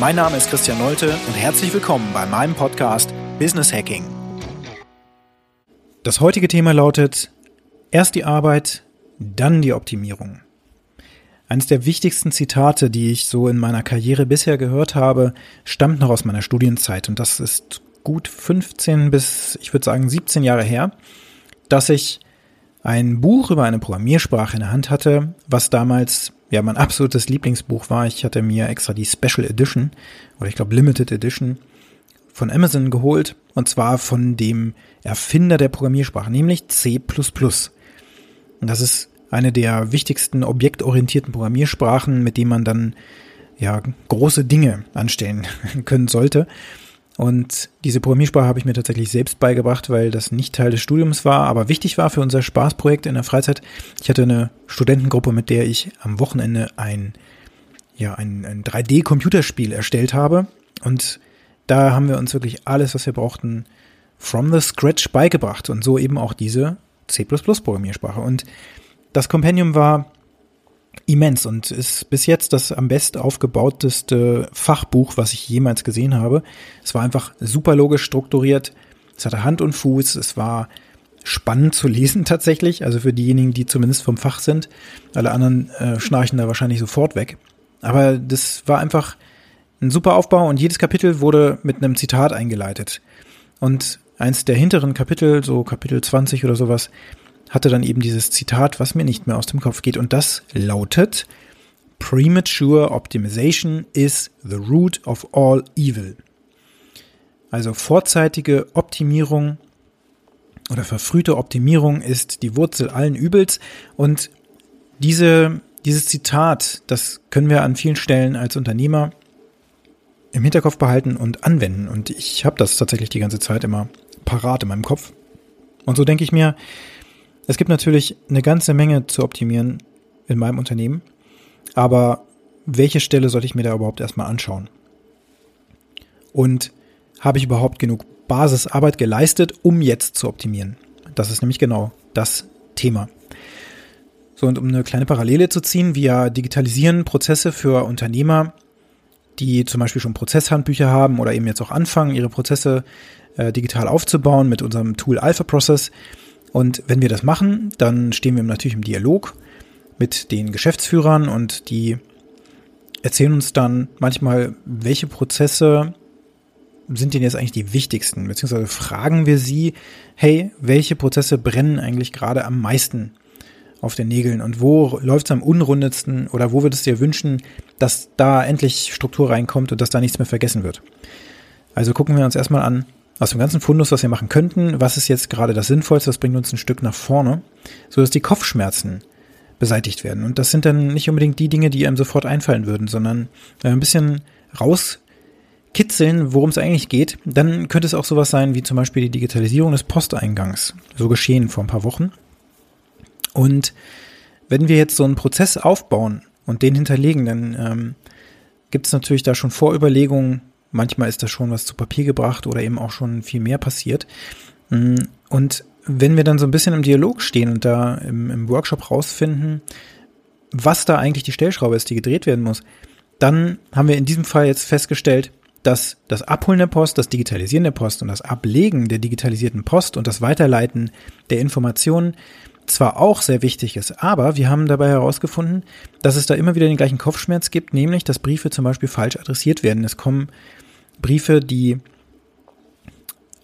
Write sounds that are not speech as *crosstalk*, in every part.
Mein Name ist Christian Nolte und herzlich willkommen bei meinem Podcast Business Hacking. Das heutige Thema lautet erst die Arbeit, dann die Optimierung. Eines der wichtigsten Zitate, die ich so in meiner Karriere bisher gehört habe, stammt noch aus meiner Studienzeit und das ist gut 15 bis, ich würde sagen, 17 Jahre her, dass ich ein Buch über eine Programmiersprache in der Hand hatte, was damals ja mein absolutes Lieblingsbuch war. Ich hatte mir extra die Special Edition oder ich glaube Limited Edition von Amazon geholt und zwar von dem Erfinder der Programmiersprache, nämlich C++. Und das ist eine der wichtigsten objektorientierten Programmiersprachen, mit denen man dann ja große Dinge anstellen *laughs* können sollte. Und diese Programmiersprache habe ich mir tatsächlich selbst beigebracht, weil das nicht Teil des Studiums war, aber wichtig war für unser Spaßprojekt in der Freizeit. Ich hatte eine Studentengruppe, mit der ich am Wochenende ein, ja, ein, ein 3D-Computerspiel erstellt habe. Und da haben wir uns wirklich alles, was wir brauchten, from the scratch beigebracht. Und so eben auch diese C++-Programmiersprache. Und das Kompendium war immens und ist bis jetzt das am best aufgebauteste Fachbuch, was ich jemals gesehen habe. Es war einfach super logisch strukturiert. Es hatte Hand und Fuß. Es war spannend zu *laughs* lesen tatsächlich. Also für diejenigen, die zumindest vom Fach sind. Alle anderen äh, schnarchen da wahrscheinlich sofort weg. Aber das war einfach ein super Aufbau und jedes Kapitel wurde mit einem Zitat eingeleitet. Und eins der hinteren Kapitel, so Kapitel 20 oder sowas, hatte dann eben dieses Zitat, was mir nicht mehr aus dem Kopf geht. Und das lautet, Premature Optimization is the root of all evil. Also vorzeitige Optimierung oder verfrühte Optimierung ist die Wurzel allen Übels. Und diese, dieses Zitat, das können wir an vielen Stellen als Unternehmer im Hinterkopf behalten und anwenden. Und ich habe das tatsächlich die ganze Zeit immer parat in meinem Kopf. Und so denke ich mir, es gibt natürlich eine ganze Menge zu optimieren in meinem Unternehmen, aber welche Stelle sollte ich mir da überhaupt erstmal anschauen? Und habe ich überhaupt genug Basisarbeit geleistet, um jetzt zu optimieren? Das ist nämlich genau das Thema. So, und um eine kleine Parallele zu ziehen, wir digitalisieren Prozesse für Unternehmer, die zum Beispiel schon Prozesshandbücher haben oder eben jetzt auch anfangen, ihre Prozesse äh, digital aufzubauen mit unserem Tool Alpha Process. Und wenn wir das machen, dann stehen wir natürlich im Dialog mit den Geschäftsführern und die erzählen uns dann manchmal, welche Prozesse sind denn jetzt eigentlich die wichtigsten? Beziehungsweise fragen wir sie, hey, welche Prozesse brennen eigentlich gerade am meisten auf den Nägeln und wo läuft es am unrundetsten oder wo würdest du dir wünschen, dass da endlich Struktur reinkommt und dass da nichts mehr vergessen wird? Also gucken wir uns erstmal an, aus dem ganzen Fundus, was wir machen könnten, was ist jetzt gerade das Sinnvollste, was bringt uns ein Stück nach vorne, so dass die Kopfschmerzen beseitigt werden. Und das sind dann nicht unbedingt die Dinge, die einem sofort einfallen würden, sondern ein bisschen rauskitzeln, worum es eigentlich geht. Dann könnte es auch sowas sein wie zum Beispiel die Digitalisierung des Posteingangs. So geschehen vor ein paar Wochen. Und wenn wir jetzt so einen Prozess aufbauen und den hinterlegen, dann ähm, gibt es natürlich da schon Vorüberlegungen, Manchmal ist da schon was zu Papier gebracht oder eben auch schon viel mehr passiert. Mm, und wenn wir dann so ein bisschen im Dialog stehen und da im, im Workshop rausfinden, was da eigentlich die Stellschraube ist, die gedreht werden muss, dann haben wir in diesem Fall jetzt festgestellt, dass das Abholen der Post, das Digitalisieren der Post und das Ablegen der digitalisierten Post und das Weiterleiten der Informationen zwar auch sehr wichtig ist, aber wir haben dabei herausgefunden, dass es da immer wieder den gleichen Kopfschmerz gibt, nämlich dass Briefe zum Beispiel falsch adressiert werden. Es kommen Briefe, die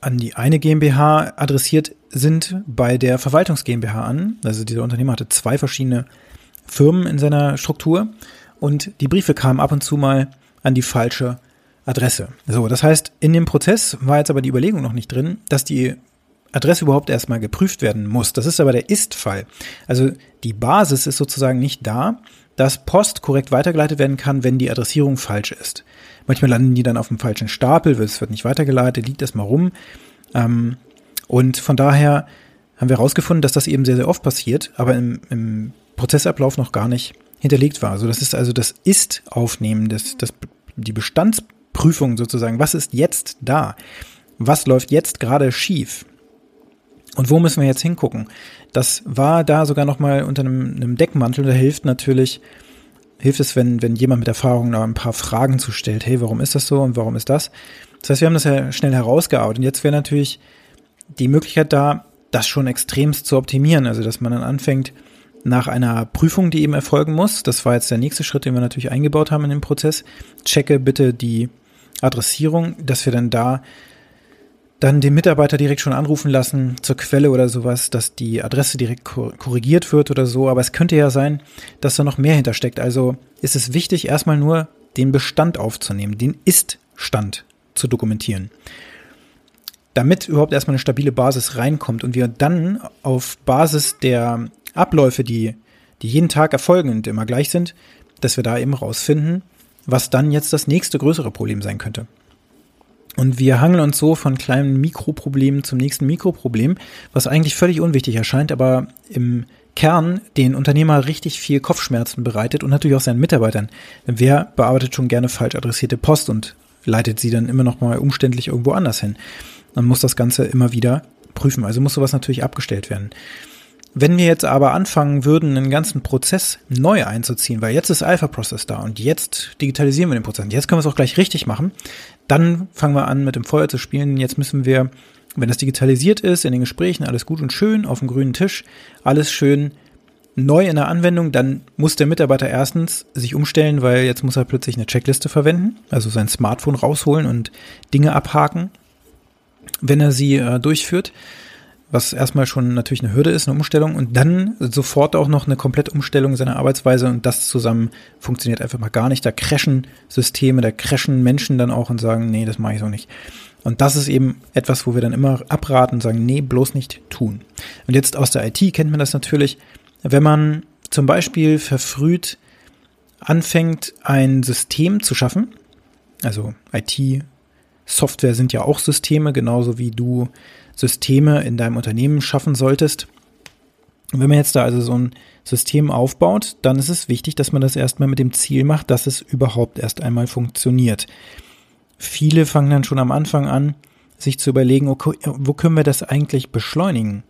an die eine GmbH adressiert sind, bei der Verwaltungs GmbH an. Also dieser Unternehmer hatte zwei verschiedene Firmen in seiner Struktur und die Briefe kamen ab und zu mal an die falsche Adresse. So, das heißt, in dem Prozess war jetzt aber die Überlegung noch nicht drin, dass die Adresse überhaupt erstmal geprüft werden muss. Das ist aber der Ist-Fall. Also die Basis ist sozusagen nicht da, dass Post korrekt weitergeleitet werden kann, wenn die Adressierung falsch ist. Manchmal landen die dann auf dem falschen Stapel, es wird nicht weitergeleitet, liegt erstmal rum. Ähm, und von daher haben wir herausgefunden, dass das eben sehr, sehr oft passiert, aber im, im Prozessablauf noch gar nicht hinterlegt war. Also das ist also das Ist-Aufnehmen, das, das, die Bestandsprüfung sozusagen. Was ist jetzt da? Was läuft jetzt gerade schief? Und wo müssen wir jetzt hingucken? Das war da sogar noch mal unter einem, einem Deckmantel. Da hilft natürlich, hilft es, wenn, wenn jemand mit Erfahrung noch ein paar Fragen zu stellt. Hey, warum ist das so und warum ist das? Das heißt, wir haben das ja schnell herausgearbeitet. Und jetzt wäre natürlich die Möglichkeit da, das schon extremst zu optimieren. Also, dass man dann anfängt, nach einer Prüfung, die eben erfolgen muss, das war jetzt der nächste Schritt, den wir natürlich eingebaut haben in den Prozess, checke bitte die Adressierung, dass wir dann da dann den Mitarbeiter direkt schon anrufen lassen zur Quelle oder sowas, dass die Adresse direkt korrigiert wird oder so. Aber es könnte ja sein, dass da noch mehr hintersteckt. Also ist es wichtig, erstmal nur den Bestand aufzunehmen, den Ist-Stand zu dokumentieren. Damit überhaupt erstmal eine stabile Basis reinkommt und wir dann auf Basis der Abläufe, die, die jeden Tag erfolgen und immer gleich sind, dass wir da eben rausfinden, was dann jetzt das nächste größere Problem sein könnte. Und wir hangeln uns so von kleinen Mikroproblemen zum nächsten Mikroproblem, was eigentlich völlig unwichtig erscheint, aber im Kern den Unternehmer richtig viel Kopfschmerzen bereitet und natürlich auch seinen Mitarbeitern. Denn wer bearbeitet schon gerne falsch adressierte Post und leitet sie dann immer noch mal umständlich irgendwo anders hin? Man muss das Ganze immer wieder prüfen. Also muss sowas natürlich abgestellt werden. Wenn wir jetzt aber anfangen würden, einen ganzen Prozess neu einzuziehen, weil jetzt ist Alpha-Process da und jetzt digitalisieren wir den Prozess und jetzt können wir es auch gleich richtig machen, dann fangen wir an, mit dem Feuer zu spielen. Jetzt müssen wir, wenn das digitalisiert ist, in den Gesprächen alles gut und schön, auf dem grünen Tisch, alles schön neu in der Anwendung, dann muss der Mitarbeiter erstens sich umstellen, weil jetzt muss er plötzlich eine Checkliste verwenden, also sein Smartphone rausholen und Dinge abhaken, wenn er sie äh, durchführt was erstmal schon natürlich eine Hürde ist, eine Umstellung und dann sofort auch noch eine komplette Umstellung seiner Arbeitsweise und das zusammen funktioniert einfach mal gar nicht. Da crashen Systeme, da crashen Menschen dann auch und sagen, nee, das mache ich so nicht. Und das ist eben etwas, wo wir dann immer abraten und sagen, nee, bloß nicht tun. Und jetzt aus der IT kennt man das natürlich, wenn man zum Beispiel verfrüht anfängt, ein System zu schaffen, also IT, Software sind ja auch Systeme, genauso wie du Systeme in deinem Unternehmen schaffen solltest. Und wenn man jetzt da also so ein System aufbaut, dann ist es wichtig, dass man das erstmal mit dem Ziel macht, dass es überhaupt erst einmal funktioniert. Viele fangen dann schon am Anfang an, sich zu überlegen, okay, wo können wir das eigentlich beschleunigen?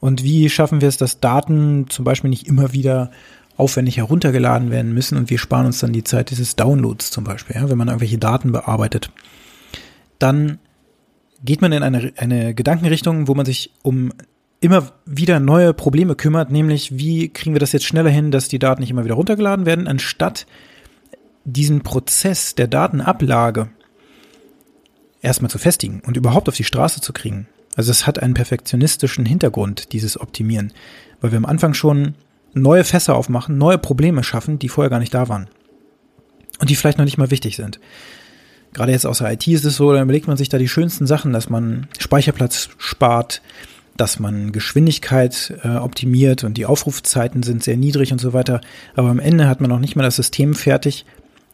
Und wie schaffen wir es, dass Daten zum Beispiel nicht immer wieder aufwendig heruntergeladen werden müssen und wir sparen uns dann die Zeit dieses Downloads zum Beispiel, ja, wenn man irgendwelche Daten bearbeitet. Dann geht man in eine, eine Gedankenrichtung, wo man sich um immer wieder neue Probleme kümmert, nämlich wie kriegen wir das jetzt schneller hin, dass die Daten nicht immer wieder runtergeladen werden, anstatt diesen Prozess der Datenablage erstmal zu festigen und überhaupt auf die Straße zu kriegen. Also es hat einen perfektionistischen Hintergrund, dieses Optimieren, weil wir am Anfang schon neue Fässer aufmachen, neue Probleme schaffen, die vorher gar nicht da waren und die vielleicht noch nicht mal wichtig sind gerade jetzt aus der IT ist es so, dann überlegt man sich da die schönsten Sachen, dass man Speicherplatz spart, dass man Geschwindigkeit äh, optimiert und die Aufrufzeiten sind sehr niedrig und so weiter. Aber am Ende hat man noch nicht mal das System fertig,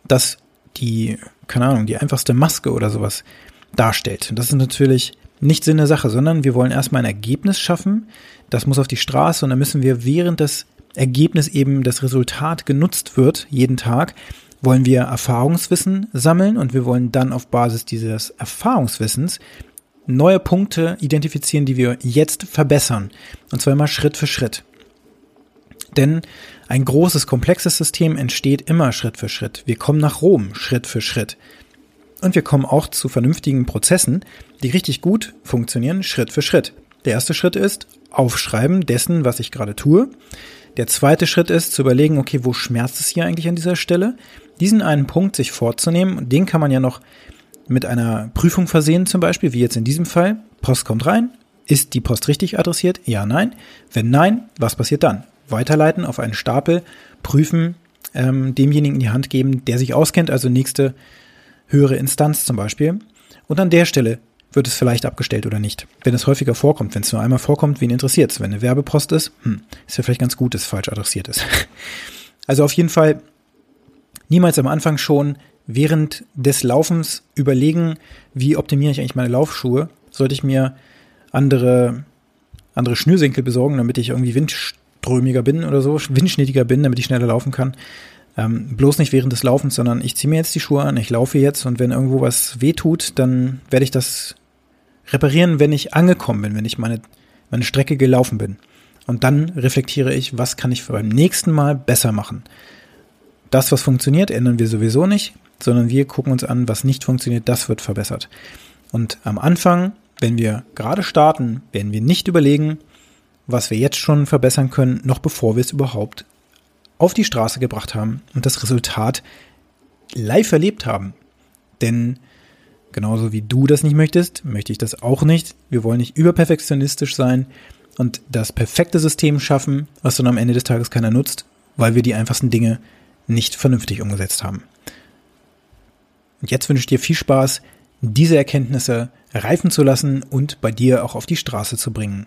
das die, keine Ahnung, die einfachste Maske oder sowas darstellt. Und das ist natürlich nicht Sinn der Sache, sondern wir wollen erstmal ein Ergebnis schaffen. Das muss auf die Straße und dann müssen wir während das Ergebnis eben das Resultat genutzt wird, jeden Tag, wollen wir Erfahrungswissen sammeln und wir wollen dann auf Basis dieses Erfahrungswissens neue Punkte identifizieren, die wir jetzt verbessern. Und zwar immer Schritt für Schritt. Denn ein großes, komplexes System entsteht immer Schritt für Schritt. Wir kommen nach Rom Schritt für Schritt. Und wir kommen auch zu vernünftigen Prozessen, die richtig gut funktionieren, Schritt für Schritt. Der erste Schritt ist Aufschreiben dessen, was ich gerade tue. Der zweite Schritt ist zu überlegen, okay, wo schmerzt es hier eigentlich an dieser Stelle? Diesen einen Punkt sich vorzunehmen, den kann man ja noch mit einer Prüfung versehen, zum Beispiel, wie jetzt in diesem Fall. Post kommt rein. Ist die Post richtig adressiert? Ja, nein. Wenn nein, was passiert dann? Weiterleiten auf einen Stapel, prüfen, ähm, demjenigen in die Hand geben, der sich auskennt, also nächste höhere Instanz zum Beispiel. Und an der Stelle wird es vielleicht abgestellt oder nicht. Wenn es häufiger vorkommt, wenn es nur einmal vorkommt, wen interessiert es? Wenn eine Werbepost ist, hm, ist ja vielleicht ganz gut, dass es falsch adressiert ist. *laughs* Also auf jeden Fall niemals am Anfang schon während des Laufens überlegen, wie optimiere ich eigentlich meine Laufschuhe? Sollte ich mir andere, andere Schnürsenkel besorgen, damit ich irgendwie windströmiger bin oder so, windschnittiger bin, damit ich schneller laufen kann? Ähm, bloß nicht während des Laufens, sondern ich ziehe mir jetzt die Schuhe an, ich laufe jetzt und wenn irgendwo was weh tut, dann werde ich das reparieren, wenn ich angekommen bin, wenn ich meine, meine Strecke gelaufen bin. Und dann reflektiere ich, was kann ich beim nächsten Mal besser machen. Das, was funktioniert, ändern wir sowieso nicht, sondern wir gucken uns an, was nicht funktioniert, das wird verbessert. Und am Anfang, wenn wir gerade starten, werden wir nicht überlegen, was wir jetzt schon verbessern können, noch bevor wir es überhaupt auf die Straße gebracht haben und das Resultat live erlebt haben. Denn genauso wie du das nicht möchtest, möchte ich das auch nicht. Wir wollen nicht überperfektionistisch sein und das perfekte System schaffen, was dann am Ende des Tages keiner nutzt, weil wir die einfachsten Dinge nicht vernünftig umgesetzt haben. Und jetzt wünsche ich dir viel Spaß, diese Erkenntnisse reifen zu lassen und bei dir auch auf die Straße zu bringen.